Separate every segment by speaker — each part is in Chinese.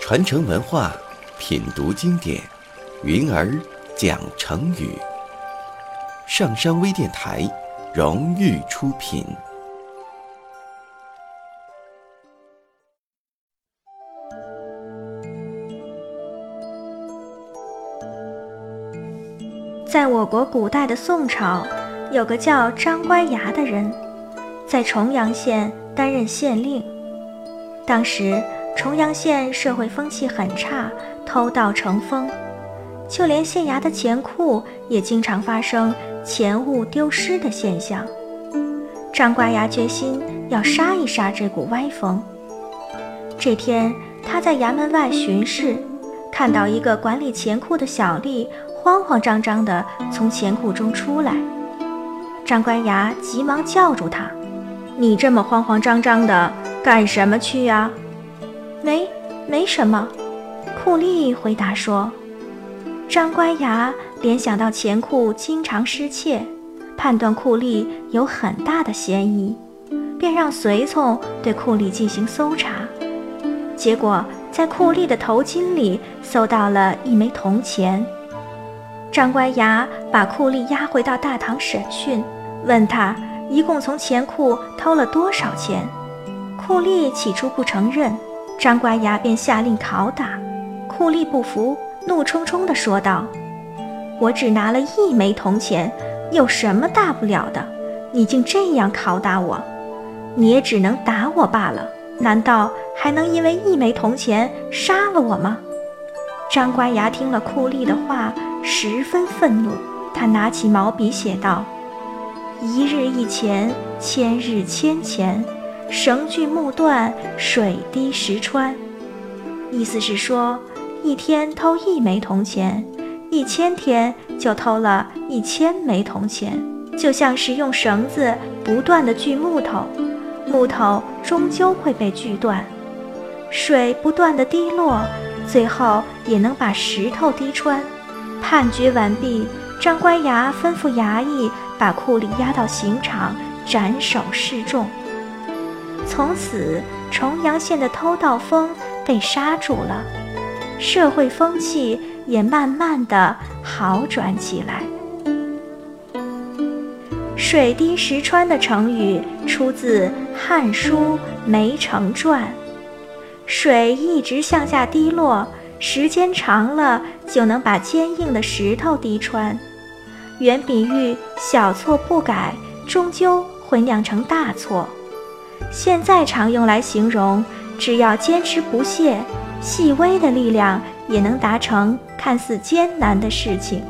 Speaker 1: 传承文化，品读经典，云儿讲成语。上山微电台荣誉出品。
Speaker 2: 在我国古代的宋朝，有个叫张乖崖的人，在重阳县担任县令。当时。重阳县社会风气很差，偷盗成风，就连县衙的钱库也经常发生钱物丢失的现象。张乖崖决心要杀一杀这股歪风。这天，他在衙门外巡视，看到一个管理钱库的小吏慌慌张张地从钱库中出来。张乖崖急忙叫住他：“你这么慌慌张张的干什么去呀？”
Speaker 3: 没，没什么。
Speaker 2: 库利回答说：“张乖崖联想到钱库经常失窃，判断库利有很大的嫌疑，便让随从对库利进行搜查。结果在库利的头巾里搜到了一枚铜钱。张乖崖把库利押回到大堂审讯，问他一共从钱库偷了多少钱。库吏起初不承认。”张乖崖便下令拷打，库吏不服，怒冲冲地说道：“我只拿了一枚铜钱，有什么大不了的？你竟这样拷打我，你也只能打我罢了。难道还能因为一枚铜钱杀了我吗？”张乖崖听了库吏的话，十分愤怒，他拿起毛笔写道：“一日一钱，千日千钱。”绳锯木断，水滴石穿，意思是说，一天偷一枚铜钱，一千天就偷了一千枚铜钱，就像是用绳子不断的锯木头，木头终究会被锯断。水不断的滴落，最后也能把石头滴穿。判决完毕，张乖崖吩咐衙役把库里押到刑场斩首示众。从此，重阳县的偷盗风被刹住了，社会风气也慢慢的好转起来。水滴石穿的成语出自《汉书·梅城传》，水一直向下滴落，时间长了就能把坚硬的石头滴穿，原比喻小错不改，终究会酿成大错。现在常用来形容，只要坚持不懈，细微的力量也能达成看似艰难的事情。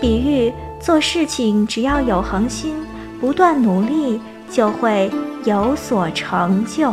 Speaker 2: 比喻做事情只要有恒心，不断努力，就会有所成就。